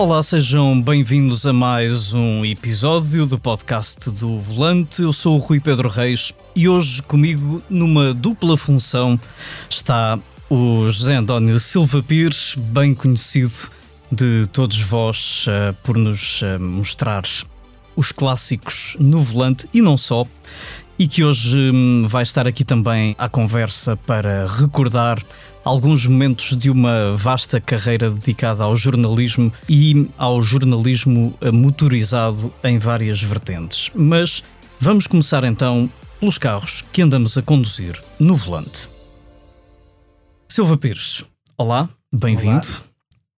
Olá, sejam bem-vindos a mais um episódio do podcast do Volante. Eu sou o Rui Pedro Reis e hoje comigo, numa dupla função, está o José António Silva Pires, bem conhecido de todos vós uh, por nos uh, mostrar os clássicos no volante e não só, e que hoje um, vai estar aqui também à conversa para recordar alguns momentos de uma vasta carreira dedicada ao jornalismo e ao jornalismo eh, motorizado em várias vertentes. Mas vamos começar então pelos carros que andamos a conduzir no volante. Silva Pires, olá, bem-vindo.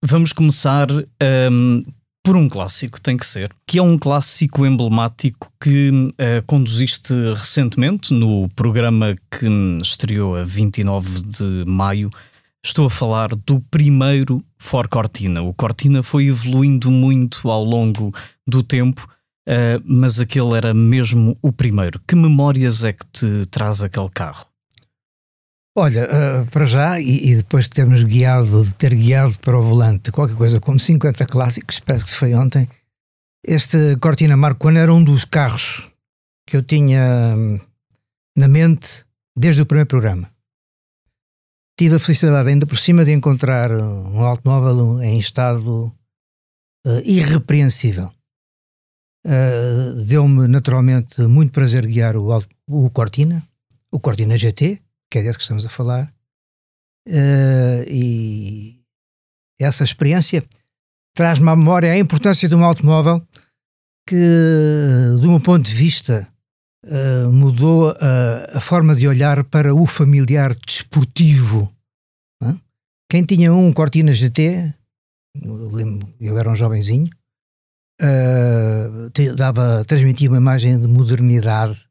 Vamos começar um, por um clássico, tem que ser, que é um clássico emblemático que uh, conduziste recentemente no programa que estreou a 29 de maio. Estou a falar do primeiro Ford Cortina. O Cortina foi evoluindo muito ao longo do tempo, uh, mas aquele era mesmo o primeiro. Que memórias é que te traz aquele carro? Olha, uh, para já, e, e, depois de termos guiado, de ter guiado para o volante qualquer coisa como 50 clássicos, parece que se foi ontem, este Cortina Marco era um dos carros que eu tinha hum, na mente desde o primeiro programa. Tive a felicidade ainda por cima de encontrar um automóvel em estado uh, irrepreensível. Uh, Deu-me naturalmente muito prazer guiar o, o Cortina, o Cortina GT, que é desse que estamos a falar, uh, e essa experiência traz-me à memória a importância de um automóvel que, de um ponto de vista, uh, mudou a, a, forma de olhar para o familiar desportivo. Uh? Quem tinha um Cortina GT, eu, lembro, eu era um jovenzinho, uh, dava, transmitia uma imagem de modernidade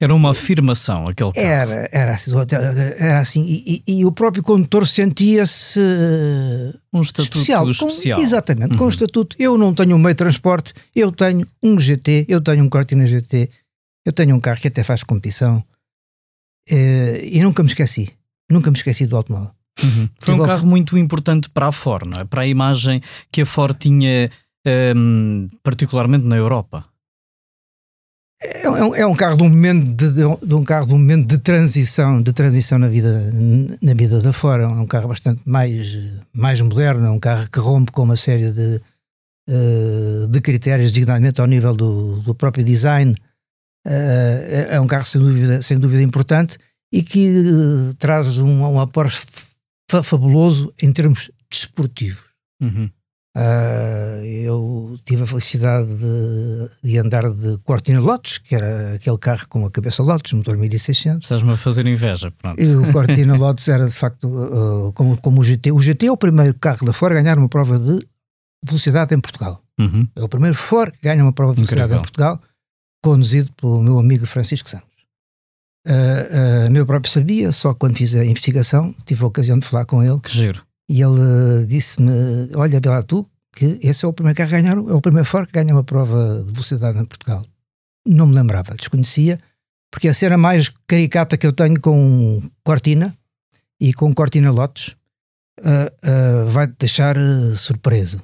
era uma afirmação aquele carro. Era, era assim, era assim e, e, e o próprio condutor sentia-se um estatuto especial. especial. Com, exatamente, uhum. com um estatuto. Eu não tenho um meio de transporte, eu tenho um GT, eu tenho um Cortina GT, eu tenho um carro que até faz competição eh, e nunca me esqueci, nunca me esqueci do automóvel. Uhum. Foi um carro muito importante para a Ford, não é? para a imagem que a Ford tinha, um, ehm, particularmente na Europa. É, um, é um carro de um momento de, de, um carro de um momento de transição, de transição na vida na vida da fora. É um carro bastante mais mais moderno, é um carro que rompe com uma série de uh, de critérios, designadamente ao nível do, do próprio design. Uh, é um carro sem dúvida sem dúvida importante e que uh, traz um, um aporte fabuloso em termos desportivos. Uhum. Uh, eu tive a felicidade de, de, andar de Cortina Lotus, que era aquele carro com a cabeça Lotus, motor 1600. Estás-me a fazer inveja, pronto. E o Cortina Lotus era de facto uh, como, como o GT. O GT é o primeiro carro da Ford a ganhar uma prova de velocidade em Portugal. Uhum. É o primeiro Ford que ganha uma prova de velocidade Incrível. em Portugal, conduzido pelo meu amigo Francisco Santos. Uh, uh, eu próprio sabia, só quando fiz a investigação tive a ocasião de falar com ele. Que giro e ele disse-me: Olha, vê lá tu, que esse é o primeiro carro a ganhar, é o primeiro Ford que ganha uma prova de velocidade em Portugal. Não me lembrava, desconhecia, porque a cena mais caricata que eu tenho com Cortina e com Cortina Lotes uh, uh, vai-te deixar uh, surpreso.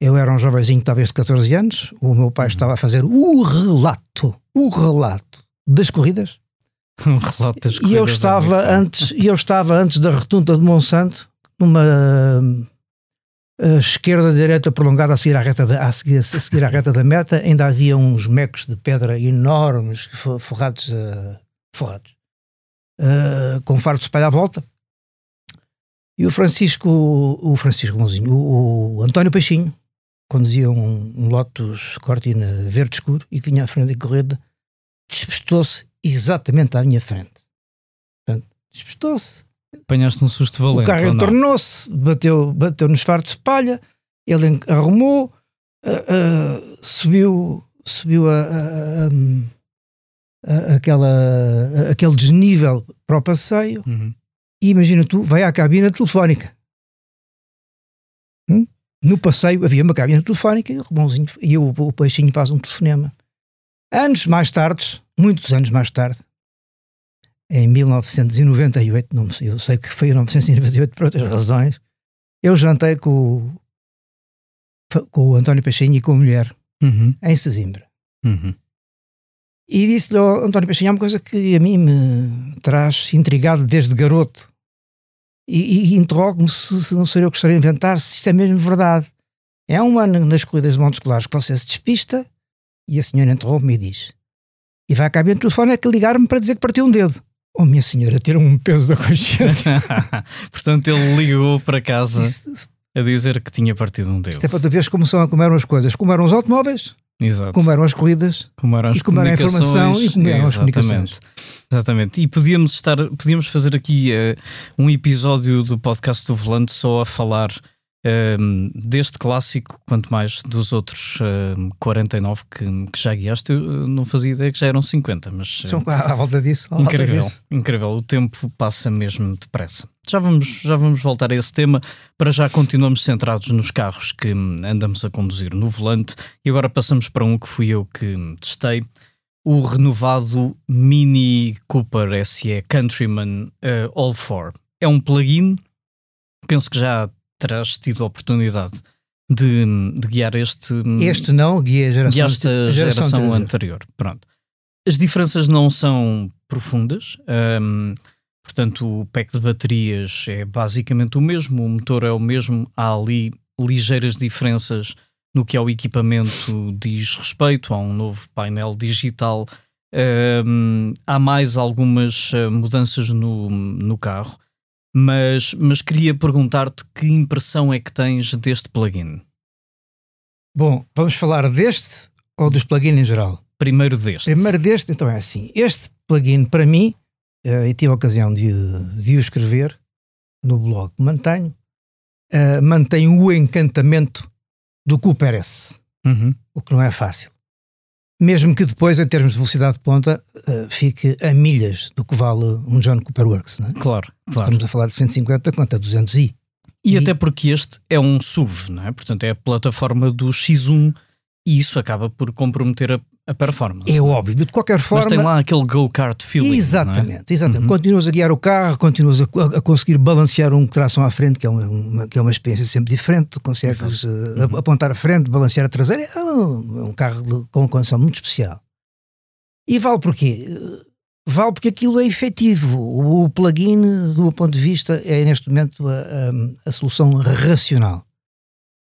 Eu era um jovenzinho, talvez de 14 anos, o meu pai uhum. estava a fazer o relato, o relato das corridas. Um relato das corridas. E eu estava, é antes, eu estava antes da retunda de Monsanto numa uh, esquerda-direita prolongada a seguir à, reta a, seguir, a seguir à reta da meta, ainda havia uns mecos de pedra enormes forrados, uh, forrados uh, com fardos de espalha à volta. E o Francisco, o Francisco Mãozinho, o, o António Peixinho, conduzia um, um Lotus Cortina verde escuro e que vinha à frente da corrida, despistou-se exatamente à minha frente. Despistou-se, Apanhaste um susto valente. O carro entornou-se, bateu, bateu nos fartos de palha, ele arrumou, uh, uh, subiu, subiu a, a, a, aquela, aquele desnível para o passeio uhum. e imagina tu, vai à cabina telefónica. Hum? No passeio havia uma cabina telefónica e o, e o, o peixinho faz um telefonema. Anos mais tarde, muitos anos mais tarde, em 1998, não, eu sei que foi em 1998 por outras razões, eu jantei com, com o António Peixinho e com a mulher, Uhum. em Sesimbra. Uhum. E disse-lhe ao António Peixinho, há uma coisa que a mim me traz intrigado desde garoto. E, e interrogo-me se, se não seria eu que gostaria de inventar, se isto é mesmo verdade. É um ano nas corridas de Montes Claros que você se despista e a senhora interrompe-me e diz e vai cá bem no telefone é que ligar-me para dizer que partiu um dedo. Oh minha senhora, tira um peso da consciência. Portanto, ele ligou para casa Isto, isto a dizer que tinha partido um dedo. é para tu veres como, são, como eram as coisas. Como eram os automóveis, Exato. como eram as corridas. Como eram as E como era a informação comunicações. e como eram as Exatamente. Exatamente. E podíamos estar, podíamos fazer aqui eh, um episódio do podcast do Volante só a falar ehm, deste clássico, quanto mais dos outros ehm, 49 que, que já guiaste. Eu eh, não fazia ideia que já eram 50, mas eh, São à volta disso. à volta incrível, disso. incrível. O tempo passa mesmo depressa. Já vamos, já vamos voltar a esse tema. Para já continuamos centrados nos carros que hum, andamos a conduzir no volante e agora passamos para um que fui eu que hum, testei. O renovado Mini Cooper SE Countryman eh, All 4. É um plug-in. Penso que já terás tido a oportunidade de, hum, de guiar este, hum, Este não, guia a geração, guiaste a geração, anterior. anterior. Pronto. As diferenças não são profundas. hum, portanto, o pack de baterias é basicamente o mesmo, o motor é o mesmo. Há ali ligeiras diferenças no que ao equipamento diz respeito. Há um novo painel digital. hum, há mais algumas eh, mudanças no, no carro. Mas, mas queria perguntar-te que impressão é que tens deste plugin? Bom, vamos falar deste ou dos plugins em geral? Primeiro deste. Primeiro deste, então é assim. Este plugin, para mim, eh, e tive a ocasião de, de o escrever no blog que mantenho, eh, mantém o encantamento do Cooper S, Uhum. o que não é fácil. Mesmo que depois, em termos de velocidade de ponta, eh, fique a milhas do que vale um John Cooper Works. Não é? Claro, claro. Estamos a falar de 150 quanto a 200 i. E, E- até porque este é um SUV, não é? Portanto, é a plataforma do X1 e isso acaba por comprometer a, a performance. É óbvio, de qualquer Mas forma. tem lá aquele go-kart feeling. é? Exatamente, exatamente. Uhum. Continuas a guiar o carro, continuas a, a conseguir balancear um tração à frente, que é uma, que é uma experiência sempre diferente. Consegues eh, Uhum. apontar a frente, balancear a traseira. É um, é um carro de- com uma condição muito especial. E vale porquê? Eh, Vale porque aquilo é efetivo. O plugin, do meu ponto de vista, é neste momento a, a- a solução racional.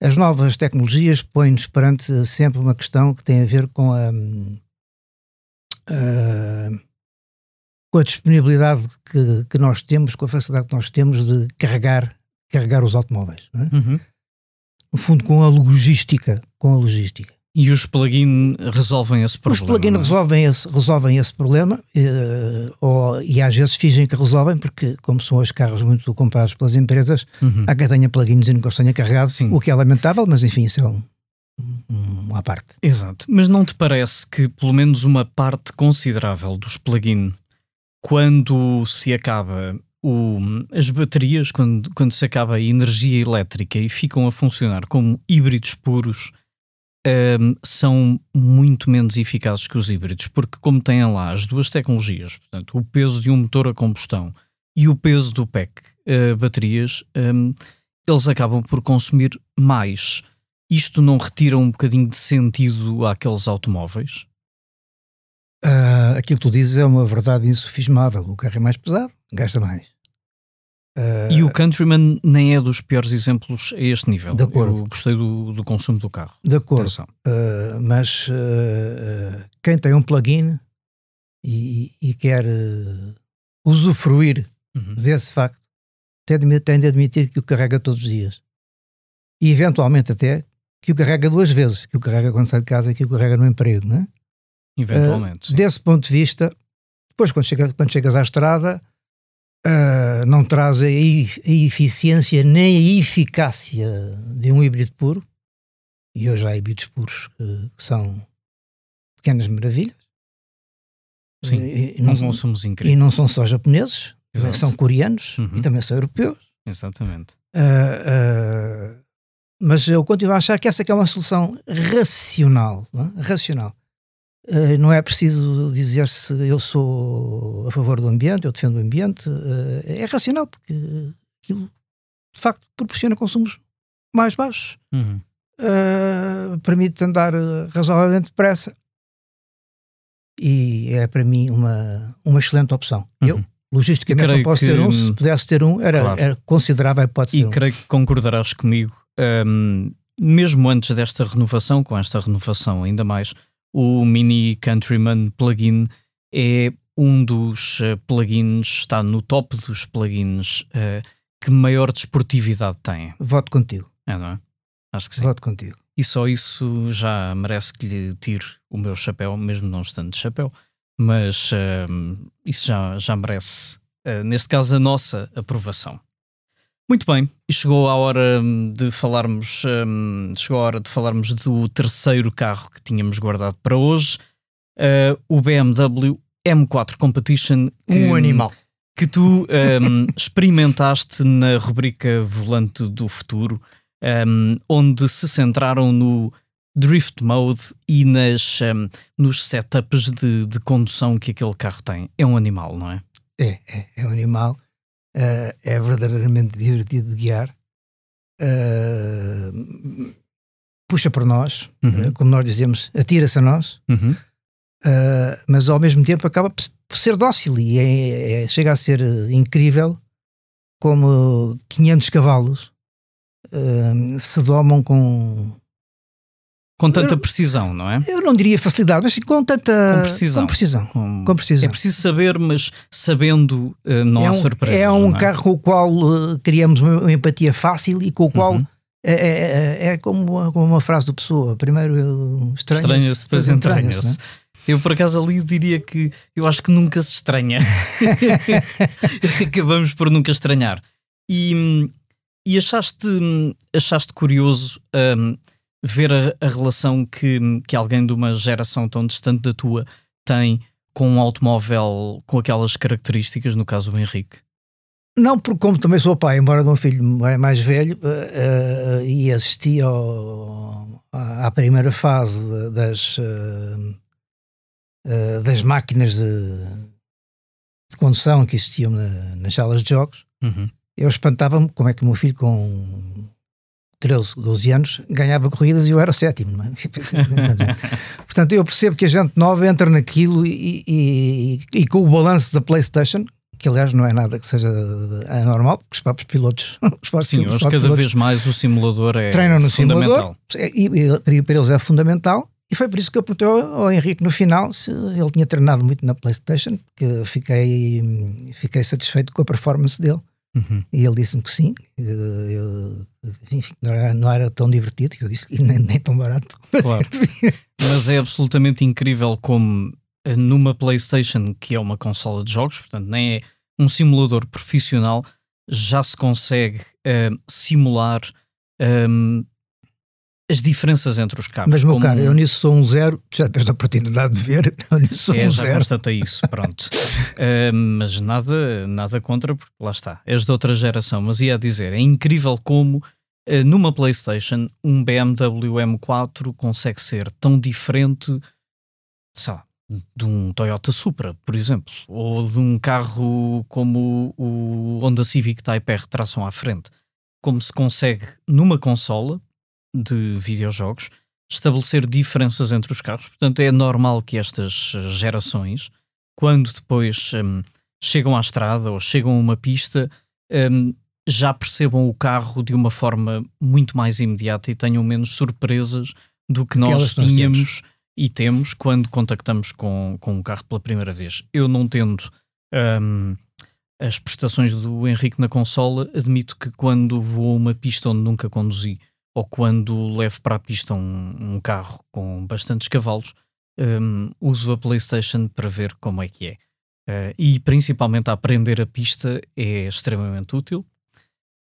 As novas tecnologias põem-nos perante sempre uma questão que tem a ver com a, a- com a disponibilidade que, que nós temos, com a facilidade que nós temos de carregar, carregar os automóveis. é? Uhum. No fundo, com a logística. Com a logística. E os plugin resolvem esse problema. Os plugins é? resolvem esse, resolvem esse problema eh, ou, e às vezes fingem que resolvem, porque, como são os carros muito comprados pelas empresas, Uhum. há quem tenha plugins e nunca os tenha carregado, Sim. o que é lamentável, mas enfim, isso é um, um, uma parte. Exato. Mas não te parece que pelo menos uma parte considerável dos plugin, quando se acaba o, as baterias, quando, quando se acaba a energia elétrica e ficam a funcionar como híbridos puros, hum, são muito menos eficazes que os híbridos, porque como têm lá as duas tecnologias, portanto, o peso de um motor a combustão e o peso do pack eh, baterias, hum, eles acabam por consumir mais. Isto não retira um bocadinho de sentido àqueles automóveis? Ah, aquilo que tu dizes é uma verdade insufismável. O carro é mais pesado, gasta mais. Ah, E o Countryman nem é dos piores exemplos a este nível. De acordo. Eu gostei do, do consumo do carro. de acordo. Uh, mas uh, uh, quem tem um plugin e, e quer uh, usufruir Uhum. desse facto tem de, tem de admitir que o carrega todos os dias e eventualmente até que o carrega duas vezes que o carrega quando sai de casa e que o carrega no emprego não é? Eventualmente. desse ponto de vista depois quando, chega, quando chegas à estrada uh, não traz a, e- a eficiência nem a eficácia de um híbrido puro e hoje há híbridos puros que, que são pequenas maravilhas Sim, e, e não não, e incríveis. não são só japoneses Exato. são coreanos Uhum. e também são europeus Exatamente. Ah, ah, mas eu continuo a achar que essa é uma solução racional. É? Racional. Ah, não é preciso dizer se eu sou a favor do ambiente, eu defendo o ambiente. ah, é racional, porque aquilo de facto proporciona consumos mais baixos. Uhum. uh, permite andar razoavelmente depressa e é para mim uma, uma excelente opção. Uhum. Eu, logisticamente, não posso que, ter um, se pudesse ter um, era, claro. era considerável a hipótese. E um. creio que concordarás comigo, um, mesmo antes desta renovação, com esta renovação ainda mais, o Mini Countryman plugin é um dos uh, plugins, está no top dos plugins uh, que maior desportividade tem. Voto contigo. É, não é? Acho que sim. Voto contigo. E só isso já merece que lhe tire o meu chapéu, mesmo não estando de chapéu, mas uh, isso já, já merece, uh, neste caso, a nossa aprovação. Muito bem, e chegou a hora hum, de falarmos, um, chegou a hora de falarmos do terceiro carro que tínhamos guardado para hoje, uh, o BMW M4 Competition. Que, um animal. Que tu um, experimentaste na rubrica Volante do Futuro, um, onde se centraram no drift mode e nas, um, nos setups de, de, condução que aquele carro tem. É um animal, não é? É, é, é um animal. Uh, é verdadeiramente divertido de guiar. Uh, puxa por nós, uhum. uh, como nós dizemos, atira-se a nós, uhum. mas ao mesmo tempo acaba por ser dócil e é, é, chega a ser incrível como 500 cavalos se domam com com tanta eu, precisão, não é? Eu não diria facilidade, mas com tanta com precisão. Com precisão, com, com precisão. É preciso saber, mas sabendo uh, não é há surpresa. É um é? carro com o qual uh, criamos uma, empatia fácil e com o qual uhum. é, é, é, é como, uma, como, uma, frase do Pessoa. Primeiro estranha-se, estranha depois entranha-se. Eu, por acaso, ali diria que eu acho que nunca se estranha. Acabamos por nunca estranhar. E, e achaste, achaste curioso um, ver a, a, relação que, que alguém de uma geração tão distante da tua tem com um automóvel com aquelas características, no caso o Henrique? Não, porque como também sou pai, embora de um filho mais velho, uh, uh, e assisti ao, à primeira fase das, uh, das máquinas de, de, condução que existiam na, nas salas de jogos, uhum. eu espantava-me como é que o meu filho com 13, 12 anos, ganhava corridas e eu era o sétimo. É? Portanto, eu percebo que a gente nova entra naquilo e, e, e, com o balanço da PlayStation, que aliás não é nada que seja anormal, porque os próprios pilotos. Os próprios Sim, hoje cada vez mais o simulador é treinam no fundamental. Simulador, e, e, para eles é fundamental. E foi por isso que eu perguntei ao Henrique no final se ele tinha treinado muito na PlayStation, porque fiquei, fiquei satisfeito com a performance dele. Uhum. E ele disse-me que sim, eu, enfim, não era, não era tão divertido, eu disse que nem, nem tão barato. Claro. Mas é absolutamente incrível como eh, numa PlayStation, que é uma consola de jogos, portanto, nem é um simulador profissional, já se consegue uh, simular um, as diferenças entre os carros. Mas, meu como... caro, eu nisso sou um zero, já tens a oportunidade de ver, eu nisso sou é, um já zero. constatei isso, pronto. uh, mas nada, nada contra, porque lá está, és de outra geração. Mas ia dizer, é incrível como uh, numa PlayStation um BMW M4 consegue ser tão diferente, sei lá, de um Toyota Supra, por exemplo, ou de um carro como o Honda Civic Type R tração à frente. Como se consegue numa consola, de videojogos estabelecer diferenças entre os carros. Portanto, é normal que estas gerações, quando depois um, chegam à estrada ou chegam a uma pista, um, já percebam o carro de uma forma muito mais imediata e tenham menos surpresas do que nós tínhamos e temos quando contactamos com, com um carro pela primeira vez. Eu não tendo um, as prestações do Henrique na consola, admito que quando vou a uma pista onde nunca conduzi ou quando levo para a pista um, um carro com bastantes cavalos, um, uso a PlayStation para ver como é que é. Uh, e principalmente a aprender a pista é extremamente útil,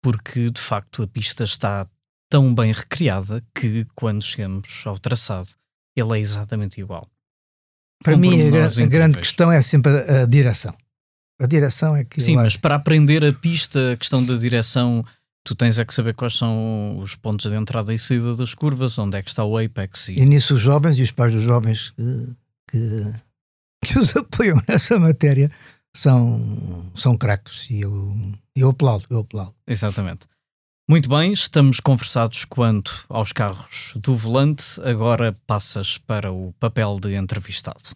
porque de facto a pista está tão bem recriada que quando chegamos ao traçado ele é exatamente igual. Para Com mim, a, a grande questão é sempre a, a, direção. A direção é que. Sim, mas para aprender a pista, a questão da direção tu tens é que saber quais são os pontos de entrada e saída das curvas, onde é que está o apex. E, e nisso os jovens e os pais dos jovens que, que, que os apoiam nessa matéria são, são craques e eu, eu aplaudo, eu aplaudo. Exatamente. Muito bem, estamos conversados quanto aos carros do volante. Agora passas para o papel de entrevistado.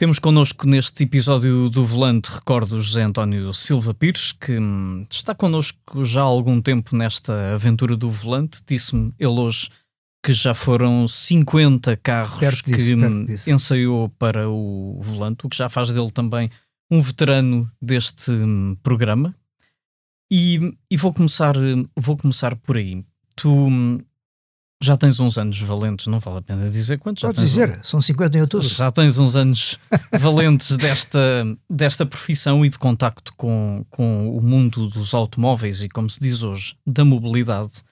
Temos connosco neste episódio do Volante, recordo o José António Silva Pires, que hum, está connosco já há algum tempo nesta aventura do Volante. Disse-me ele hoje que já foram 50 carros Perto que disso, hum, disso. ensaiou para o Volante, o que já faz dele também um veterano deste hum, programa. E, e vou, começar, vou começar por aí. Tu já tens uns anos valentes, não vale a pena dizer quantos. já Pode tens dizer, são 50 em outubro. já tens uns anos valentes desta, desta profissão e de contacto com, com o mundo dos automóveis e, como se diz hoje, da mobilidade.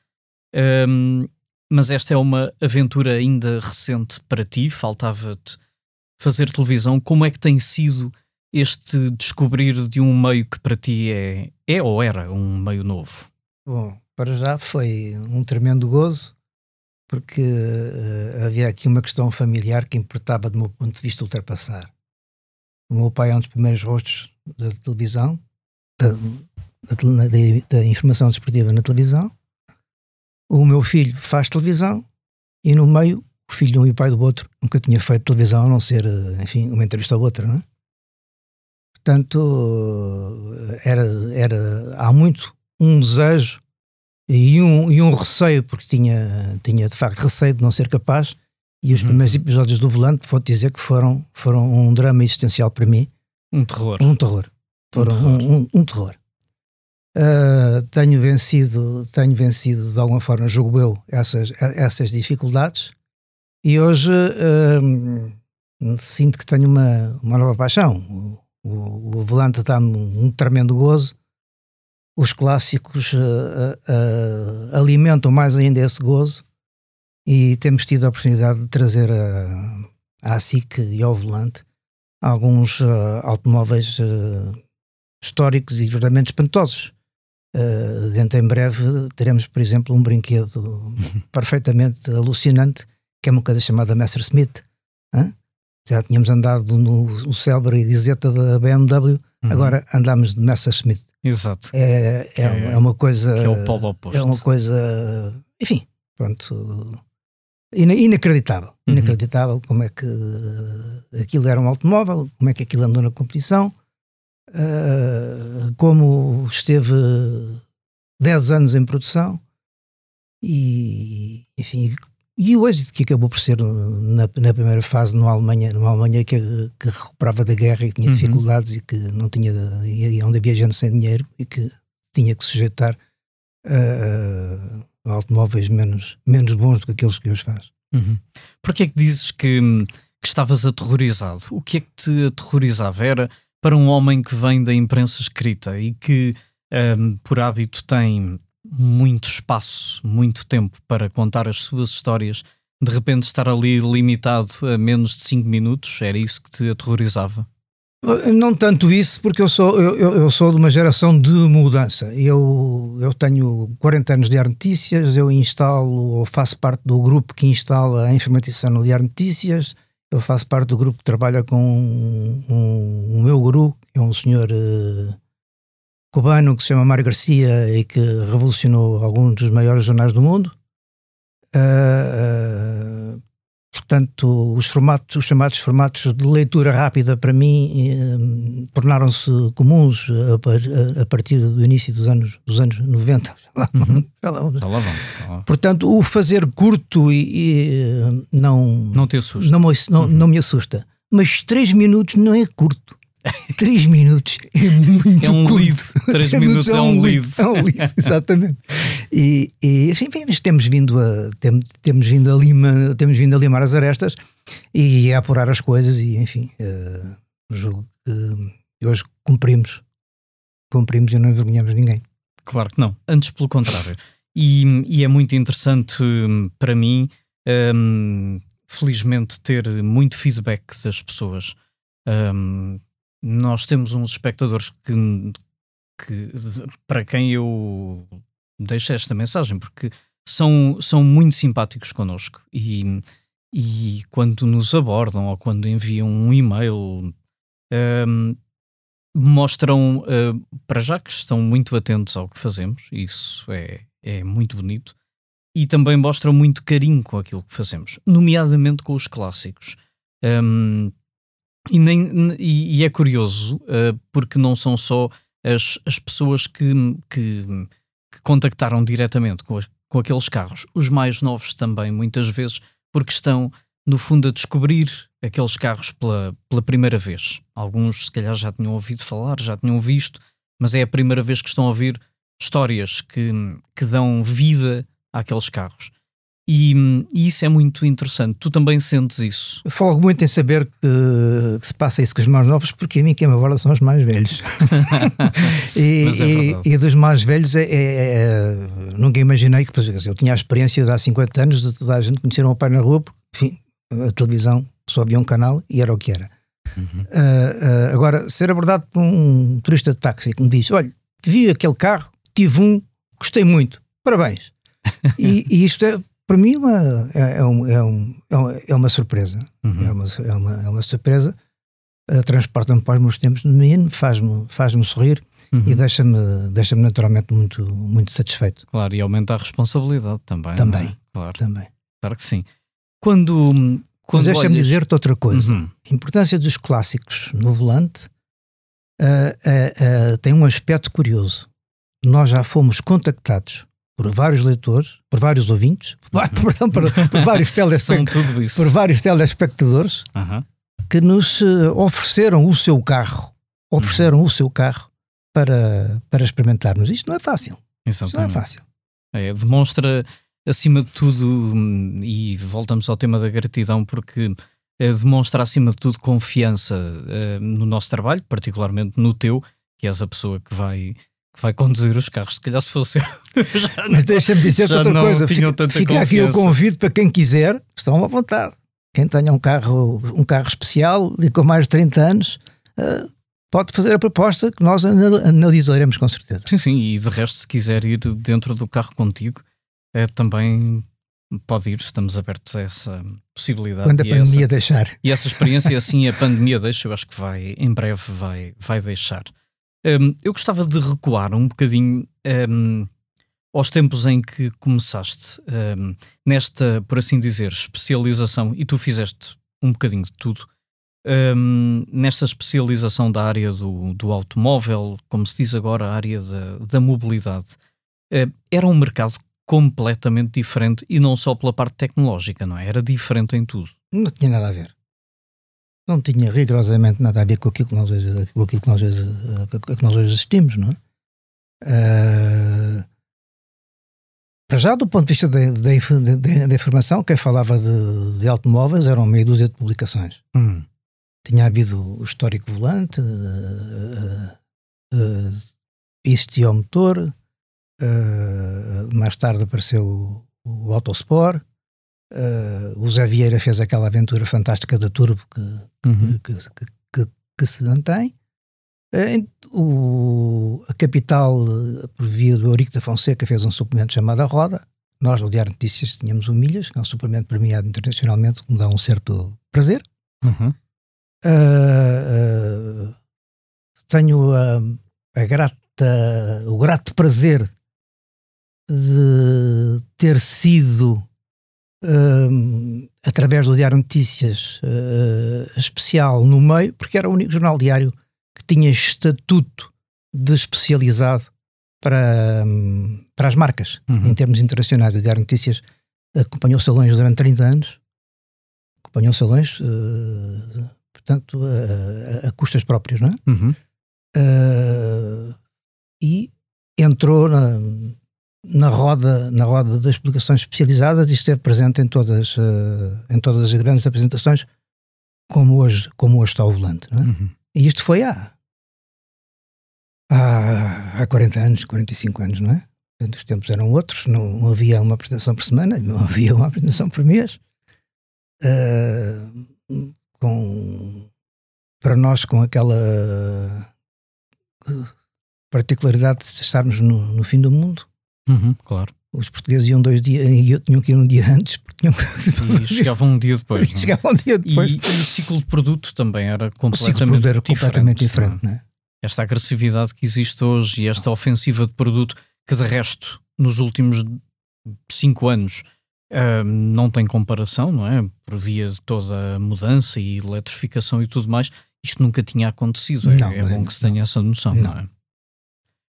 Hum, mas esta é uma aventura ainda recente para ti, faltava-te fazer televisão. Como é que tem sido este descobrir de um meio que para ti é, é ou era um meio novo? Bom, para já foi um tremendo gozo, porque eh, havia aqui uma questão familiar que importava, do meu ponto de vista, ultrapassar. O meu pai é um dos primeiros rostos da televisão, da, da da- informação desportiva na televisão. O meu filho faz televisão e no meio, o filho de um e o pai do outro nunca tinha feito televisão, a não ser, eh, enfim, uma entrevista ao outro, não é? Portanto, eh, era, era há muito um desejo e um, e um receio, porque tinha, tinha de facto receio de não ser capaz. E os Uhum. primeiros episódios do Volante, vou dizer que foram, foram um drama existencial para mim, Um terror. um terror. Foram terror. um, um- um terror. Ah, tenho vencido, tenho vencido de alguma forma, julgo eu, essas, essas dificuldades e hoje ah, sinto que tenho uma, uma nova paixão. O, o, o volante dá-me um, um tremendo gozo. Os clássicos ah, ah, alimentam mais ainda esse gozo e temos tido a oportunidade de trazer a, à SIC e ao volante alguns automóveis históricos e verdadeiramente espantosos. Uh, dentro em breve teremos, por exemplo, um brinquedo perfeitamente alucinante, que é uma coisa chamada Messerschmitt. hã? Já tínhamos andado no, no célebre Isetta da BMW, Uhum. agora andamos de Messerschmitt. Exato. É, é, é- é uma coisa. É o polo oposto. É uma coisa, enfim, pronto, ina- inacreditável. Uhum. Inacreditável como é que aquilo era um automóvel, como é que aquilo andou na competição, eh, como esteve 10 anos em produção e, enfim, e o êxito que acabou por ser na, na primeira fase numa Alemanha, numa Alemanha que, que recuperava da guerra e tinha Uhum. dificuldades e que não tinha, e onde havia gente sem dinheiro e que tinha que sujeitar a, a automóveis menos, menos bons do que aqueles que hoje faz. Uhum. Porquê é que dizes que, que estavas aterrorizado? O que é que te aterrorizava? Era para um homem que vem da imprensa escrita e que, hum, por hábito, tem muito espaço, muito tempo para contar as suas histórias, de repente estar ali limitado a menos de 5 minutos? Era isso que te aterrorizava? Não tanto isso, porque eu sou, eu, eu- sou de uma geração de mudança. Eu, eu tenho 40 anos de de Notícias, eu instalo ou faço parte do grupo que instala a informatização no de Notícias, eu faço parte do grupo que trabalha com um, um- o meu guru, que é um senhor eh, cubano que se chama Mário Garcia e que revolucionou alguns dos maiores jornais do mundo. Ah, ah, portanto, os formatos, os chamados formatos de leitura rápida para mim eh, tornaram-se comuns a, a- partir do início dos anos, dos anos 90. Uhum. Portanto, o fazer curto e, e, eh, não, Não te assusta. não, não, não me assusta. Mas três minutos não é curto. Três minutos é muito É um curto. lead. Três minutos é um lead. É um lead, exatamente. E, e assim, enfim, temos vindo a tem- temos vindo a lima, temos vindo a limar as arestas e a apurar as coisas e enfim, eh, julgo que hoje cumprimos, cumprimos e não envergonhamos ninguém. Claro que não. Antes, pelo contrário. E, e é muito interessante hum, para mim, hum, felizmente, ter muito feedback das pessoas. Hum, nós temos uns espectadores que, que para quem eu deixo esta mensagem, porque são, são muito simpáticos connosco e, e quando nos abordam ou quando enviam um e-mail, hum, mostram, uh, para já que estão muito atentos ao que fazemos, isso é, é muito bonito, e também mostram muito carinho com aquilo que fazemos, nomeadamente com os clássicos. Um, e, nem, e, e, é curioso, uh, porque não são só as, as pessoas que, que, que contactaram diretamente com, as, com aqueles carros, os mais novos também, muitas vezes, porque estão, no fundo, a descobrir aqueles carros pela, pela primeira vez. Alguns, se calhar, já tinham ouvido falar, já tinham visto, mas é a primeira vez que estão a ouvir histórias que, que dão vida àqueles carros. E, e, isso é muito interessante. Tu também sentes isso? Eu falo muito em saber que, que, se passa isso com os mais novos, porque a mim quem me aborda são os mais velhos. e, é e, e, dos mais velhos, é, é, é, nunca imaginei que eu tinha a experiência de há 50 anos de toda a gente conhecer o meu pai na rua, porque, enfim, a televisão só havia um canal e era o que era. Uhum. Uh, uh, agora, ser abordado por um turista de táxi que me diz: Olha, vi aquele carro, tive um, gostei muito, parabéns. e, e isto é, para mim, uma, é, é, um, é, um, é uma surpresa. Uhum. É, uma, é, uma, é uma surpresa. Uh, Transporta-me para os meus tempos de menino, faz-me faz sorrir uhum. e deixa-me deixa naturalmente muito, muito satisfeito. Claro, e aumenta a responsabilidade também. Também, é? claro. também. Claro que sim. Quando, quando Mas deixa-me olhas... dizer-te outra coisa. Uhum. A importância dos clássicos no volante uh, uh, tem um aspecto curioso. Nós já fomos contactados por vários leitores, por vários ouvintes, por, perdão, por, por vários telespectadores, por vários telespectadores uhum. que nos ofereceram o seu carro, ofereceram uhum. o seu carro para, para experimentarmos. Isto não é fácil. Exatamente. Isto não é fácil. É, demonstra acima de tudo, e voltamos ao tema da gratidão, porque é, demonstra acima de tudo confiança é, no nosso trabalho, particularmente no teu, que és a pessoa que vai vai conduzir os carros, se calhar se fosse eu. Mas deixa-me dizer outra coisa. Fica, fica aqui o convite para quem quiser, estão à vontade. Quem tenha um carro, um carro especial e com mais de 30 anos, uh, pode fazer a proposta que nós analisaremos com certeza. Sim, sim, e de resto, se quiser ir dentro do carro contigo, é, também pode ir, estamos abertos a essa possibilidade. Quando a pandemia essa, deixar. E essa experiência, assim, a pandemia deixa, eu acho que vai, em breve, vai, vai deixar. Um, eu gostava de recuar um bocadinho um, aos tempos em que começaste um, nesta, por assim dizer, especialização, e tu fizeste um bocadinho de tudo, nesta especialização da área do, do automóvel, como se diz agora, a área da, da mobilidade. Uh, era um mercado completamente diferente e não só pela parte tecnológica, não é? Era diferente em tudo. Não tinha nada a ver. Não tinha rigorosamente nada a ver com aquilo que nós hoje, com aquilo que nós hoje, que nós hoje assistimos, não é? Uh, para já, do ponto de vista da informação, quem falava de, de, automóveis eram meia dúzia de publicações. Hum. Tinha havido o histórico volante, uh, uh, existia o motor, mais tarde apareceu o, o Autosport. Uh, o Zé Vieira fez aquela aventura fantástica da Turbo que, uhum. que, que, que, que, se mantém. Uh, o, a Capital, por via do Eurico da Fonseca, fez um suplemento chamado A Roda. Nós, no Diário Notícias, tínhamos o Milhas, que é um suplemento premiado internacionalmente, que me dá um certo prazer. Uhum. Uh, tenho a, a grata, o grato prazer de ter sido, um, através do Diário Notícias uh, especial no meio, porque era o único jornal diário que tinha estatuto de especializado para, um, para as marcas, uhum. em termos internacionais. O Diário Notícias acompanhou salões durante 30 anos, acompanhou salões, uh, portanto, a, a, custas próprias, não é? Uhum. Uh, e entrou na, na roda, na roda das publicações especializadas e esteve presente em todas, uh, em todas as grandes apresentações, como hoje, como hoje está o volante. É? Uhum. E isto foi há, há, há 40 anos, 45 anos, não é? Os tempos eram outros, não, não, havia uma apresentação por semana, não havia uma apresentação por mês. Uh, com, para nós, com aquela particularidade de estarmos no, no fim do mundo, Uhum, claro. Os portugueses iam dois dias e tinham que ir um dia antes porque tinham E chegavam um dia depois. É? chegavam um dia depois. E, e, o ciclo de produto também era completamente o ciclo de produto era completamente diferente, não é? esta agressividade que existe hoje e esta ofensiva de produto que de resto nos últimos cinco anos uh, não tem comparação, não é? Por via de toda a mudança e eletrificação e tudo mais, isto nunca tinha acontecido. É, não, é, é bom que se tenha essa noção, não. não. é?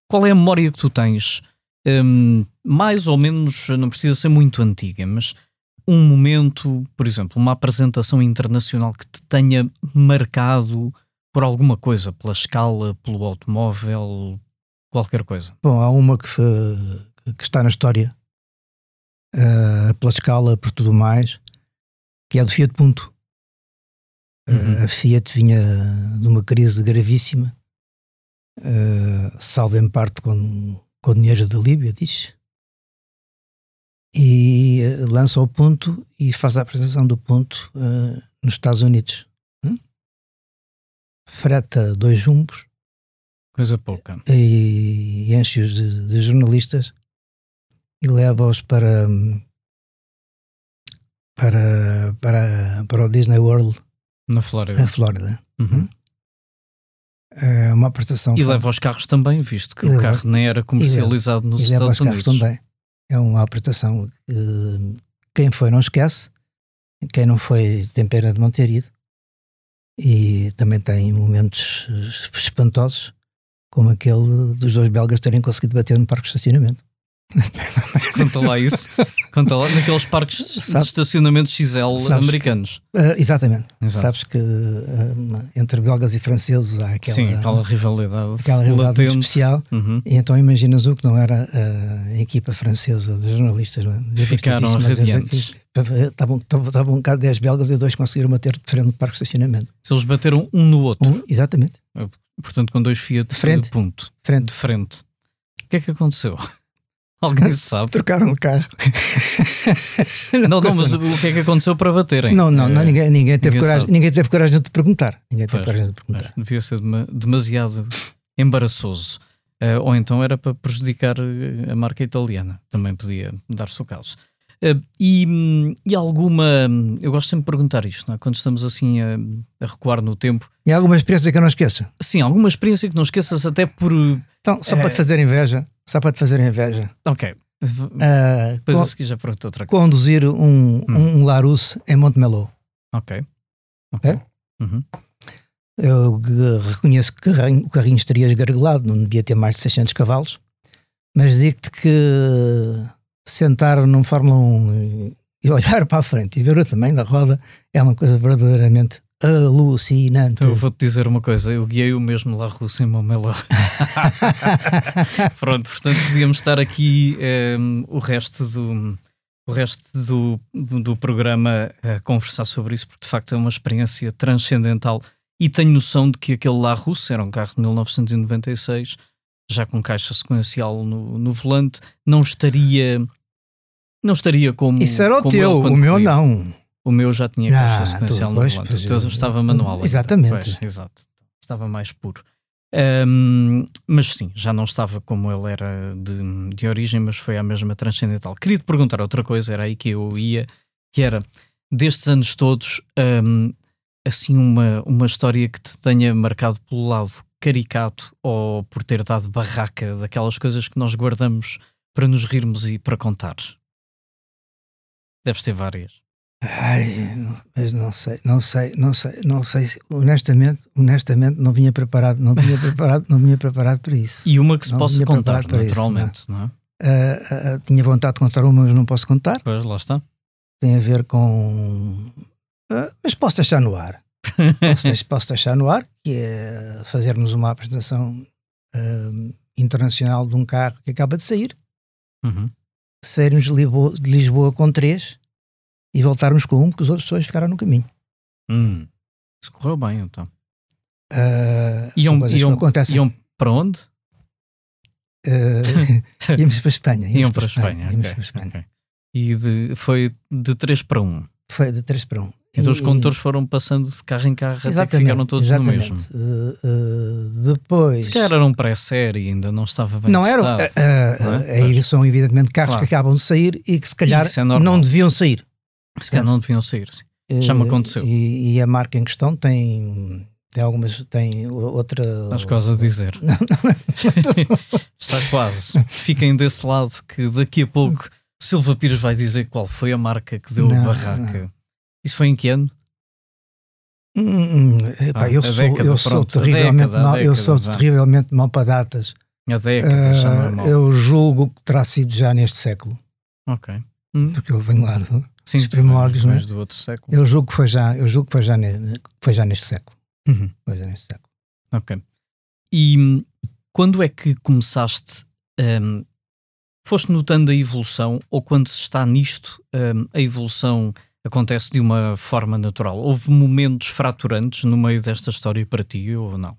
Qual é a memória que tu tens? Um, mais ou menos, não precisa ser muito antiga, mas um momento, por exemplo, uma apresentação internacional que te tenha marcado por alguma coisa, pela escala, pelo automóvel, qualquer coisa? Bom, há uma que, que está na história, uh, pela escala, por tudo mais, que é do Fiat Punto. Uhum. Uh, a Fiat vinha de uma crise gravíssima, uh, salvo em parte com, com dinheiro da Líbia, diz e lança o ponto e faz a apresentação do ponto nos Estados Unidos. Hum? Freta dois jumbos. Coisa pouca. E enche-os de, de jornalistas e leva-os para, para, para, para o Disney World na Flórida. Na Flórida. Uhum. É uma prestação. E leva os carros também, visto que e o leva, carro nem era comercializado nos e Estados Unidos. também. É uma apresentação que quem foi não esquece, quem não foi tem pena de não ter ido. E também tem momentos espantosos, como aquele dos dois belgas terem conseguido bater no parque de estacionamento. Conta lá isso. Conta lá naqueles parques Sabe, de estacionamento XL americanos. Que, uh, exatamente. Exato. Sabes que uh, entre belgas e franceses há aquela, Sim, aquela rivalidade, aquela rivalidade especial. Uhum. E então imaginas o que não era uh, a equipa francesa de jornalistas. É? Ficaram radiantes. Estavam, estavam um bocado 10 belgas e dois conseguiram bater de frente no parque de estacionamento. Se eles bateram um no outro. Um, exatamente. Portanto, com dois Fiat de frente. ponto. Frente. De frente. O que é que aconteceu? Alguém sabe? Trocaram o carro. não, não, mas o que é que aconteceu para baterem? Não, não, não ninguém, ninguém, teve ninguém coragem, ninguém teve coragem de te perguntar. Ninguém teve pois, coragem de perguntar. Devia ser demasiado embaraçoso. Uh, ou então era para prejudicar a marca italiana. Também podia dar-se o caso. Uh, e, e, alguma. Eu gosto sempre de perguntar isto, é? quando estamos assim a, a, recuar no tempo. E alguma experiência que eu não esqueça? Sim, alguma experiência que não esqueças, até por. Então, só para te fazer inveja, só para te fazer inveja. Ok. Uh, Depois a seguir já pergunto outra coisa. Conduzir um, hum. um Larus em Montmeló. Ok. Ok. É? Uhum. Eu reconheço que o carrinho, estaria esgargalado, não devia ter mais de 600 cavalos, mas digo-te que sentar num Fórmula 1 e olhar para a frente e ver o tamanho da roda é uma coisa verdadeiramente alucinante. Então, eu vou-te dizer uma coisa, eu guiei o mesmo La Russa em Montmeló. Pronto, portanto podíamos estar aqui um, ehm, o resto do o resto do, do programa a conversar sobre isso, porque de facto é uma experiência transcendental e tenho noção de que aquele La Russa era um carro de 1996, já com caixa sequencial no, no volante, não estaria não estaria como. Isso era o teu, o meu não. O meu já tinha caixa ah, sequencial no volante. Então estava manual. Exatamente. Pois, exato. Estava mais puro. Um, mas sim, já não estava como ele era de, de origem, mas foi a mesma transcendental. Queria te perguntar outra coisa, era aí que eu ia, que era destes anos todos, um, assim, uma, uma história que te tenha marcado pelo lado caricato ou por ter dado barraca daquelas coisas que nós guardamos para nos rirmos e para contar. Deves ter várias. Ai, mas não sei, não sei, não sei, não sei. Honestamente, honestamente, não vinha preparado, não vinha preparado, não vinha preparado para isso. E uma que se não possa contar, naturalmente, isso, não, não é? Uh, uh, tinha vontade de contar uma, mas não posso contar. Pois, lá está. Tem a ver com. Uh, mas posso deixar no ar. posso, posso, deixar no ar, que é fazermos uma apresentação internacional de um carro que acaba de sair. Uhum. Sairmos de Lisboa, de Lisboa com três e voltarmos com um, porque os outros dois ficaram no caminho. Hum. Isso correu bem, então. Uh, iam, iam, iam para onde? Uh, íamos para a Espanha. Íamos Iam para a Espanha. Espanha, okay, para Espanha. Okay. E de, foi de 3 para 1. Foi de 3 para 1. Então e, os condutores foram passando de carro em carro até que ficaram todos no mesmo. Uh, uh, depois. Se calhar era um pré-série, ainda não estava bem Não era. Uh, não é? Aí são evidentemente carros claro. que acabam de sair e que se calhar é não deviam sair. Se calhar não deviam sair, sim. Já me aconteceu. E, e, a marca em questão tem, Tem algumas, tem outra. Estás quase a dizer. Está quase. Fiquem desse lado que daqui a pouco Silva Pires vai dizer qual foi a marca que deu não, a barraca. Isso foi em que ano? Hum, hum, epá, ah, eu, sou, década, eu sou terrivelmente década, mal, década, eu sou terrivelmente mal para datas. A década uh, já não é mal. Eu julgo que terá sido já neste século. Ok. Hum. Porque eu venho lá do, Sim, primórdios, não é? do outro século. Eu julgo que foi já, eu julgo que foi já, ne, foi já neste século. Uhum. Foi já neste século. Ok. E hum, quando é que começaste um, foste notando a evolução ou quando se está nisto, um, a evolução acontece de uma forma natural? Houve momentos fraturantes no meio desta história para ti ou não?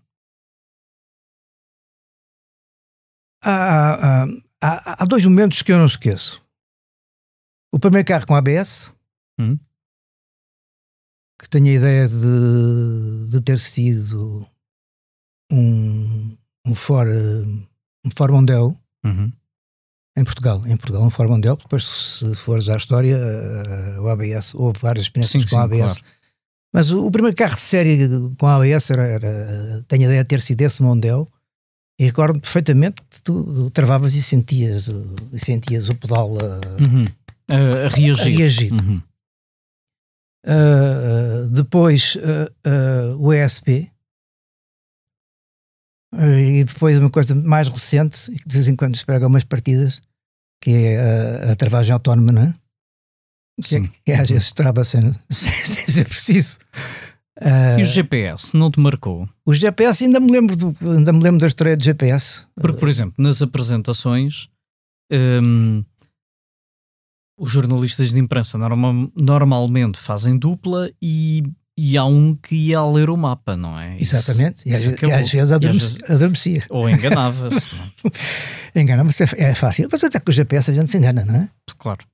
Há, há, há dois momentos que eu não esqueço. O primeiro carro com ABS, hum? que tenho a ideia de, de ter sido um, um Ford, um Ford Mondeo, uhum. Em Portugal, em Portugal, um Ford Mondeo, depois se fores à história, uh, o ABS, houve várias experiências sim, com sim, ABS. Claro. Mas o, o, primeiro carro de série com ABS era, era tenho a ideia de ter sido esse Mondeo, e recordo perfeitamente que tu travavas e sentias, e sentias o pedal a, uhum. A, reagir. A reagir. Uhum. Uh, depois uh, o ESP, e depois uma coisa mais recente, que de vez em quando se pega umas partidas, que é a, travagem autónoma, não é? Que, é Sim. que às vezes trava sem, sem, sem ser preciso. Uh, e o GPS não te marcou? O GPS ainda me lembro do, ainda me lembro da história do GPS. Porque, por exemplo, nas apresentações um, os jornalistas de imprensa normal, normalmente fazem dupla e e há um que ia ler o mapa, não é? Exatamente, e, às, e às vezes adormecia. adormecia. Ou enganava-se. enganava-se, é, é fácil. Mas até com o GPS a gente se engana, não é? Claro.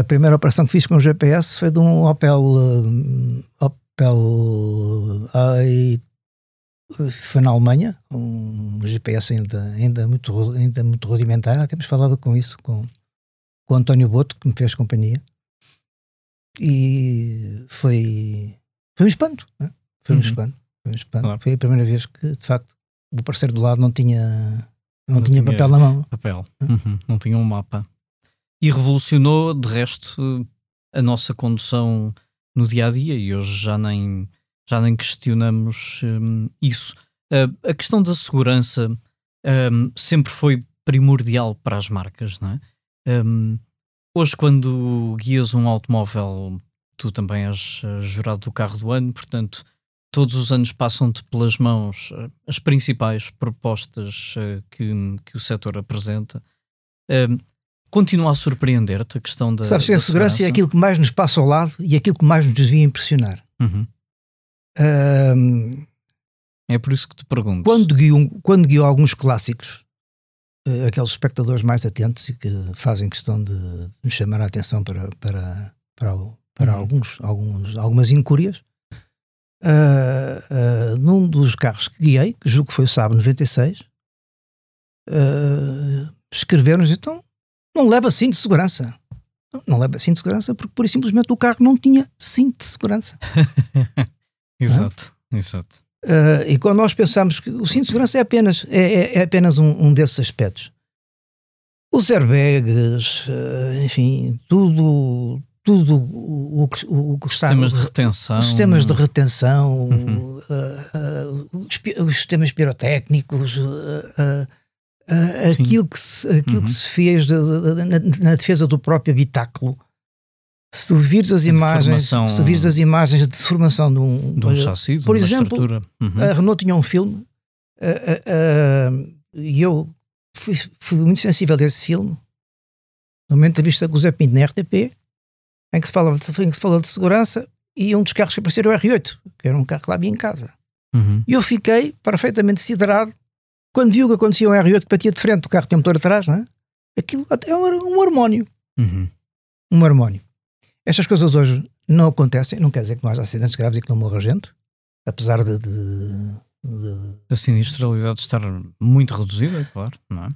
A primeira operação que fiz com o GPS foi de um Opel. Uh, Opel. AI, foi na Alemanha, um GPS ainda, ainda, muito, ainda muito rudimentar. Até falava com isso com, com o António Boto, que me fez companhia. E foi foi um espanto. Né? Foi um uhum. espanto. Foi um espanto. Claro. Foi a primeira vez que, de facto, o parceiro do lado não tinha, não, não tinha, tinha, papel na mão. Papel. Uhum. Não tinha um mapa. E revolucionou, de resto, a nossa condução no dia a dia e hoje já nem, já nem questionamos um, isso. Uh, a questão da segurança um, sempre foi primordial para as marcas, não é? Um, hoje, quando guias um automóvel tu também és uh, jurado do carro do ano, portanto, todos os anos passam-te pelas mãos uh, as principais propostas uh, que, que o setor apresenta. Ehm, continua a surpreender-te a questão da. Sabes que a segurança, segurança, é aquilo que mais nos passa ao lado e aquilo que mais nos devia impressionar. Uhum. Ehm, é por isso que te pergunto. Quando guio, quando guio alguns clássicos, aqueles espectadores mais atentos e que fazem questão de, nos chamar a atenção para, para, para, para uhum. alguns, alguns, algumas incúrias. Uh, uh, num dos carros que guiei, que julgo que foi o Saab 96, uh, escreveram-nos então não leva cinto de segurança. Não, não leva cinto de segurança porque, por e simplesmente, o carro não tinha cinto de segurança. exato, exato. Uh, e quando nós pensamos que o cinto de segurança é apenas, é, é, é apenas um, um, desses aspectos, os airbags, uh, enfim, tudo, tudo o, o, o que sistemas está, de retenção, os sistemas de retenção, uhum. uh, os, os, sistemas pirotécnicos, aquilo, que se, aquilo uhum. que se fez de, de, na, na, defesa do próprio habitáculo. Se tu vires as imagens, se tu vires as imagens de formação de um, de um chassi, por exemplo, uhum. a Renault tinha um filme e eu fui, fui, muito sensível a esse filme. Numa entrevista com o Zé Pinto na RTP, em que se fala, em que se fala de segurança e um dos carros que apareceu era o R8, que era um carro que lá havia em casa. Uhum. E eu fiquei perfeitamente siderado quando vi o que acontecia um R8 que batia de frente, o carro tinha motor atrás, não é? Aquilo até era um harmónio. Uhum. Um harmónio. Estas coisas hoje não acontecem, não quer dizer que não haja acidentes graves e que não morra gente, apesar de, de. A sinistralidade estar muito reduzida, claro, não é?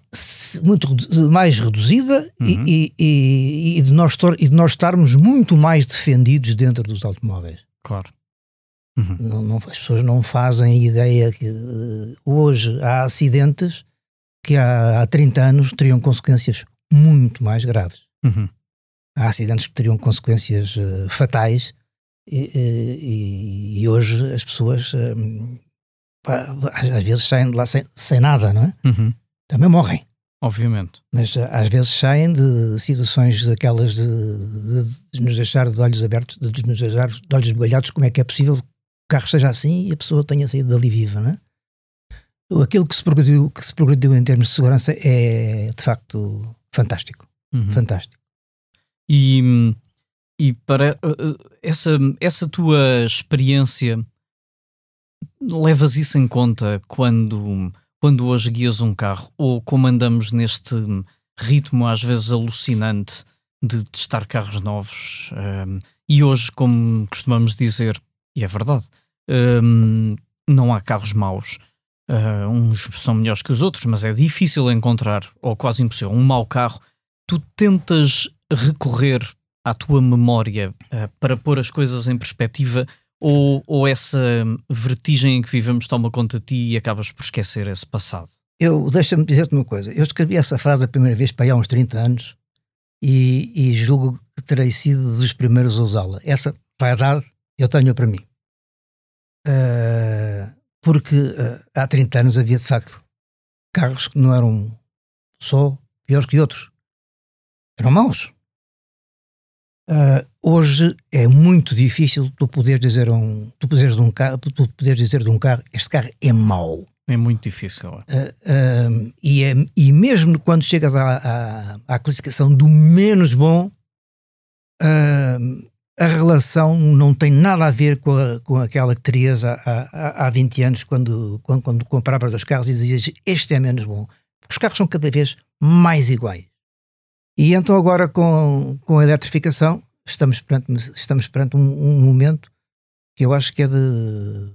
Muito mais reduzida uhum. e, e, e, de nós, e de nós estarmos muito mais defendidos dentro dos automóveis. Claro. Uhum. Não, não, as pessoas não fazem ideia que uh, hoje há acidentes que há, há 30 anos teriam consequências muito mais graves. Uhum. Há acidentes que teriam consequências uh, fatais e, e, e, hoje as pessoas uh, às vezes saem de lá sem, sem nada, não é? Uhum. Também morrem. Obviamente. Mas às vezes saem de situações daquelas de, de, de, nos deixar de olhos abertos, de nos deixar de olhos esbugalhados, como é que é possível que o carro seja assim e a pessoa tenha saído dali viva, não é? Aquilo que se progrediu, que se progrediu em termos de segurança é de facto fantástico. Uhum. Fantástico. E, e para uh, essa, essa tua experiência, levas isso em conta quando quando hoje guias um carro ou como andamos neste ritmo às vezes alucinante de testar carros novos um, e hoje, como costumamos dizer, e é verdade, um, não há carros maus. Uh, uns são melhores que os outros, mas é difícil encontrar, ou quase impossível, um mau carro. Tu tentas recorrer à tua memória uh, para pôr as coisas em perspectiva ou, ou essa vertigem em que vivemos toma conta de ti e acabas por esquecer esse passado? Eu, deixa-me dizer-te uma coisa. Eu escrevi essa frase a primeira vez para aí há uns 30 anos e, e julgo que terei sido dos primeiros a usá-la. Essa vai dar, eu tenho para mim. Uh, porque uh, há 30 anos havia de facto carros que não eram só piores que outros. Eram maus. Uh, hoje é muito difícil tu poderes dizer um, tu poderes de um carro, tu poderes dizer de um carro, este carro é mau. É muito difícil. Uh, uh, e, é, e mesmo quando chegas à, à, à classificação do menos bom, a relação não tem nada a ver com, a, com aquela que terias há, há, há 20 anos quando, quando, quando compravas os carros e dizias este é menos bom. Porque os carros são cada vez mais iguais. E então agora com, com a eletrificação estamos perante, estamos perante um, um momento que eu acho que é de,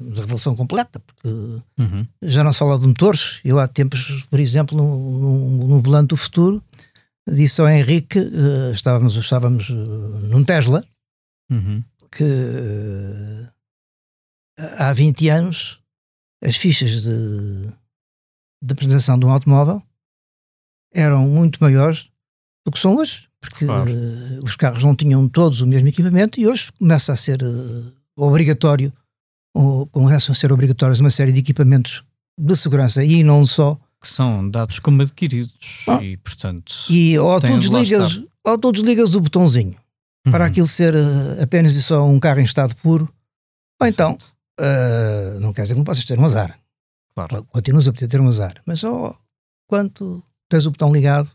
de revolução completa, porque uhum. já não se fala de motores. Eu há tempos, por exemplo, no, no, volante do futuro, disse ao Henrique, uh, estávamos, estávamos uh, num Tesla, uhum. que uh, há 20 anos as fichas de, de apresentação de um automóvel eram muito maiores do que são hoje, porque claro. uh, os carros não tinham todos o mesmo equipamento e hoje começa a ser uh, obrigatório, ou começam a ser obrigatórios uma série de equipamentos de segurança e não só. Que são dados como adquiridos ah, e, portanto. E ou tu, desligas, ou tu desligas o botãozinho uhum. para aquilo ser uh, apenas e só um carro em estado puro, ou então, não quer dizer que não possas ter um azar. Claro. Continuas a poder ter um azar, mas só quanto tens o botão ligado.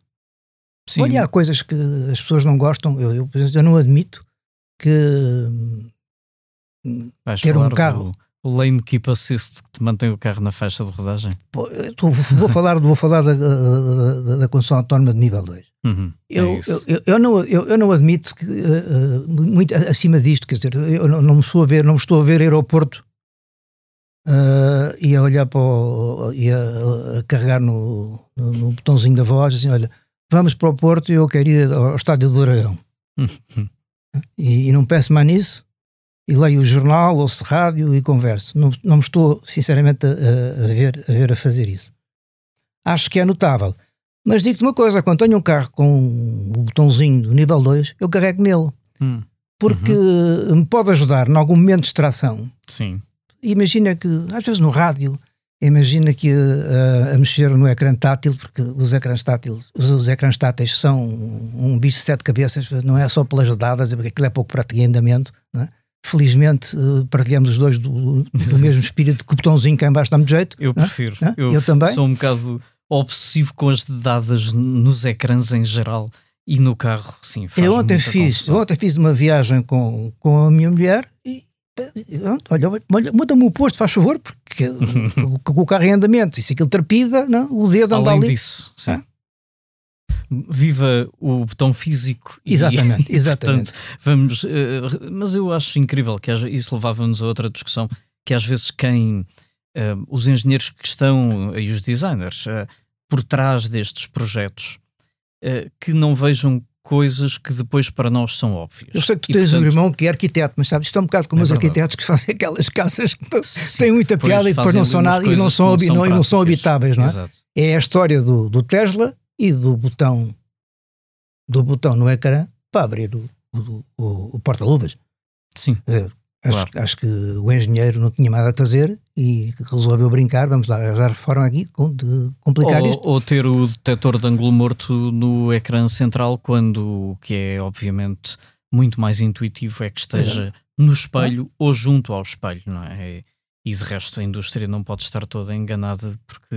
Sim. Olha, há coisas que as pessoas não gostam. Eu, eu, eu não admito que Vais ter um carro. o lane keep assist que te mantém o carro na faixa de rodagem? Pô, tô, vou falar, vou falar da, da, da, condução autónoma de nível 2. Uhum, eu, é eu, eu, não, eu, eu não admito que uh, muito acima disto, quer dizer, eu não, não me estou a ver, não me estou a ver aeroporto uh, e a olhar para o, e a, a carregar no, no, no, botãozinho da voz, assim, olha, vamos para o Porto e eu quero ir ao estádio do Dragão. e, e, não peço mais nisso, e leio o jornal, ouço rádio e converso. Não, não me estou, sinceramente, a, a, ver, a ver a fazer isso. Acho que é notável. Mas digo-te uma coisa, quando tenho um carro com o botãozinho do nível 2, eu carrego nele. Hum. Porque uhum. me pode ajudar em algum momento de distração. Sim imagina que, às vezes no rádio, imagina que uh, a mexer no ecrã tátil, porque os ecrãs táteis, os, os ecrãs táteis são um bicho de sete cabeças, não é só pelas dadas, é porque aquilo é pouco prático em andamento, é? Felizmente uh, partilhamos os dois do, do mesmo espírito que o botãozinho cá embaixo dá-me jeito. Eu prefiro. É? Eu, eu também. Sou um bocado obsessivo com as dadas nos ecrãs em geral. E no carro, sim. eu ontem fiz, ontem fiz uma viagem com, com a minha mulher e, olha, muda-me o posto, faz favor, porque com o carro em andamento, e se aquilo trapida, não, o dedo anda Além ali. disso, sim. É? Viva o botão físico. Exatamente, e, exatamente. Portanto, vamos, uh, mas eu acho incrível que isso levava-nos a outra discussão, que às vezes quem, uh, os engenheiros que estão, e os designers, uh, por trás destes projetos, que não vejam coisas que depois para nós são óbvias. Eu sei que tu e, tens portanto, um irmão que é arquiteto, mas sabes, isto é um bocado como é os verdade. arquitetos que fazem aquelas casas que Sim, têm muita piada e depois não são nada e não são, não, não, não são habitáveis, não é? Exato. É a história do, do Tesla e do botão do botão no ecrã para abrir o, o, o, o porta-luvas. Sim. É, acho, claro. acho, que o engenheiro não tinha nada a fazer e resolveu brincar, vamos lá arranjar forma aqui de complicar ou, isto. Ou ter o detector de ângulo morto no ecrã central, quando o que é obviamente muito mais intuitivo é que esteja é. no espelho ou junto ao espelho, não é? E de resto a indústria não pode estar toda enganada porque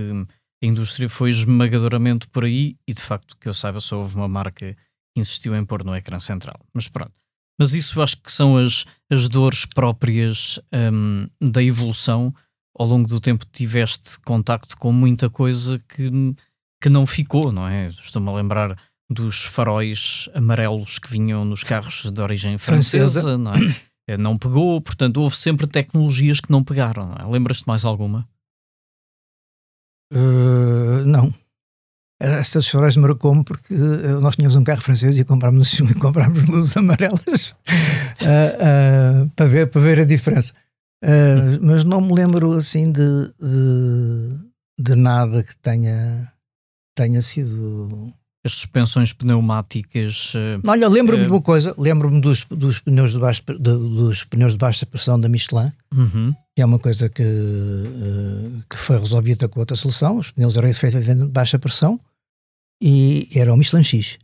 a indústria foi esmagadoramente por aí e de facto que eu saiba só houve uma marca que insistiu em pôr no ecrã central. Mas pronto. Mas isso acho que são as, as dores próprias um, da evolução. Ao longo do tempo tiveste contacto com muita coisa que, que não ficou, não é? Estou-me a lembrar dos faróis amarelos que vinham nos carros de origem francesa, francesa. não é? Eh, não pegou, portanto houve sempre tecnologias que não pegaram. É? Lembras-te mais alguma? Uh, não. Essas faróis marcou-me porque uh, nós tínhamos um carro francês e comprámos, comprámos luzes amarelas uh, para, ver, para ver a diferença. mas não me lembro assim de, de, de nada que tenha, tenha sido as suspensões pneumáticas. Olha, lembro-me de uma coisa, lembro-me dos, dos, pneus de baixa, de, dos pneus de baixa pressão da Michelin, uhum. que é uma coisa que, que foi resolvida com outra solução. Os pneus eram efetivamente de baixa pressão e era o Michelin X.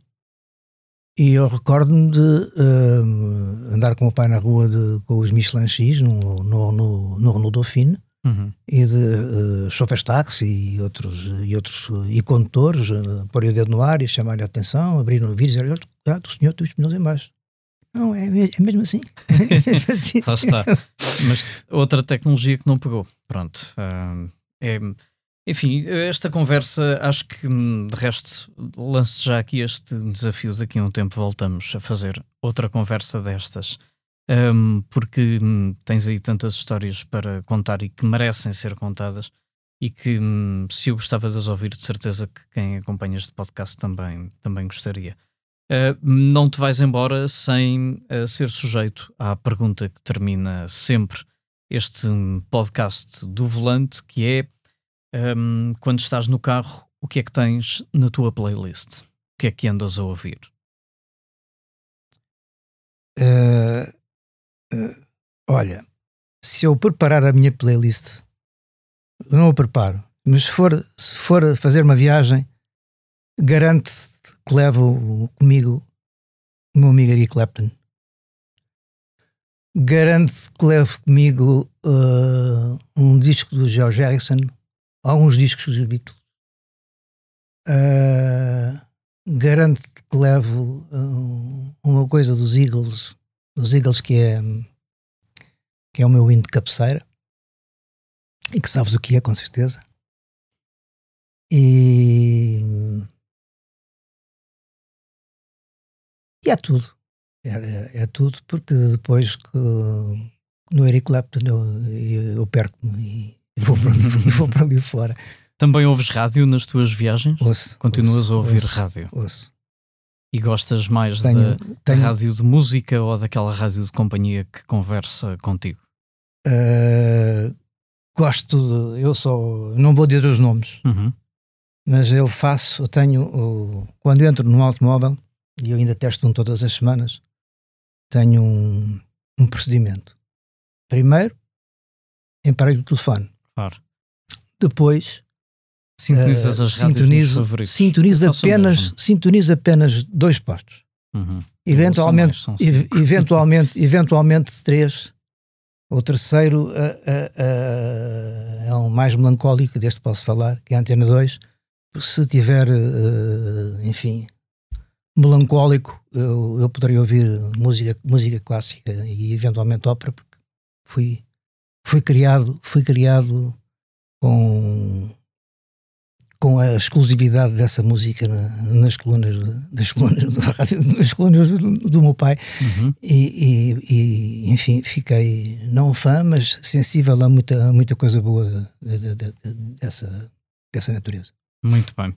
E eu recordo-me de uh, andar com o pai na rua de, com os Michelin X no, no, no, no Renault Dauphine uhum. e de uh, chauffeurs táxi e outros, e outros e condutores uh, pôr o dedo no ar e chamar-lhe a atenção, abrir o vídeo e dizer: Olha, o senhor tem os pneus em baixo. Não, é, é mesmo assim. é assim. Lá está. Mas outra tecnologia que não pegou. Pronto. Uh, é enfim, esta conversa, acho que hum, de resto lanço já aqui este desafio. Daqui a um tempo voltamos a fazer outra conversa destas, um, porque um, tens aí tantas histórias para contar e que merecem ser contadas. E que hum, se eu gostava de as ouvir, de certeza que quem acompanha este podcast também, também gostaria. Uh, não te vais embora sem uh, ser sujeito à pergunta que termina sempre este hum, podcast do volante, que é um, quando estás no carro, o que é que tens na tua playlist? O que é que andas a ouvir? Uh, uh, olha, se eu preparar a minha playlist, não a preparo, mas se for, se for fazer uma viagem, garanto que levo comigo o meu amigo Eric Clapton. Garanto que levo comigo uh, um disco do George Harrison alguns discos dos Beatles. Uh, garanto que levo uh, uma coisa dos Eagles, dos Eagles que é que é o meu hino de cabeceira e que sabes o que é com certeza. E, e é tudo. É, é, é tudo porque depois que no Eric Clapton eu, eu perco-me e vou para ali, vou para ali fora. Também ouves rádio nas tuas viagens? Ouço. Continuas ouço, a ouvir ouço, rádio? Ouço. E gostas mais tenho, da, tenho, da, rádio de música ou daquela rádio de companhia que conversa contigo? Uh, gosto, de, eu só, não vou dizer os nomes, uhum. mas eu faço, eu tenho, quando entro no automóvel, e eu ainda testo um todas as semanas, tenho um, um procedimento. Primeiro, emparelho o telefone Claro. Depois sintonizas uh, as sintonizo, favoritos. Sintonizo apenas, sintonizo apenas dois postos. Uhum. Eventualmente, ev eventualmente, eventualmente três. O terceiro uh, uh, é um mais melancólico, deste posso falar, que é a Antena 2. Se tiver, enfim, melancólico, eu, eu poderia ouvir música, música clássica e eventualmente ópera, porque fui foi criado, foi criado com, com a exclusividade dessa música nas colunas, das colunas nas colunas do, meu pai uhum. e, e, e, enfim, fiquei não fã, mas sensível a muita, muita coisa boa de, de, de, dessa, dessa natureza. Muito bem.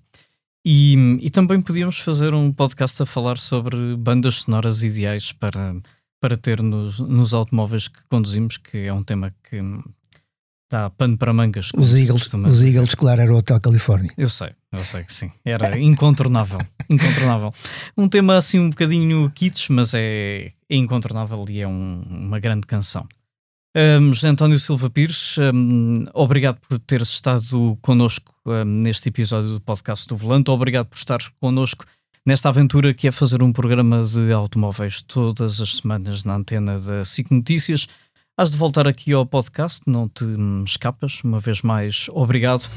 E, e também podíamos fazer um podcast a falar sobre bandas sonoras ideais para, para ter nos, nos automóveis que conduzimos, que é um tema que dá pano para mangas. Os Eagles, os Eagles, claro, era o Hotel Califórnia. Eu sei, eu sei que sim. Era incontornável. incontornável. Um tema assim um bocadinho kits, mas é, é incontornável e é um, uma grande canção. Um, José António Silva Pires, um, obrigado por teres estado connosco um, neste episódio do podcast do Volante. Obrigado por estar connosco nesta aventura que é fazer um programa de automóveis todas as semanas na antena da SIC Notícias. Has de voltar aqui ao podcast, não te escapas. Uma vez mais, obrigado.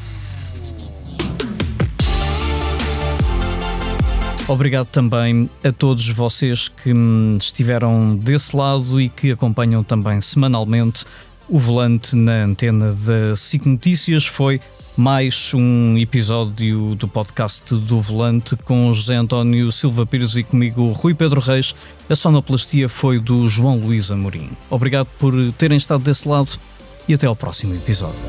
Obrigado também a todos vocês que hum, estiveram desse lado e que acompanham também semanalmente o volante na antena da SIC Notícias. Foi mais um episódio do podcast do Volante com José António Silva Pires e comigo Rui Pedro Reis. A sonoplastia foi do João Luís Amorim. Obrigado por terem estado desse lado e até ao próximo episódio.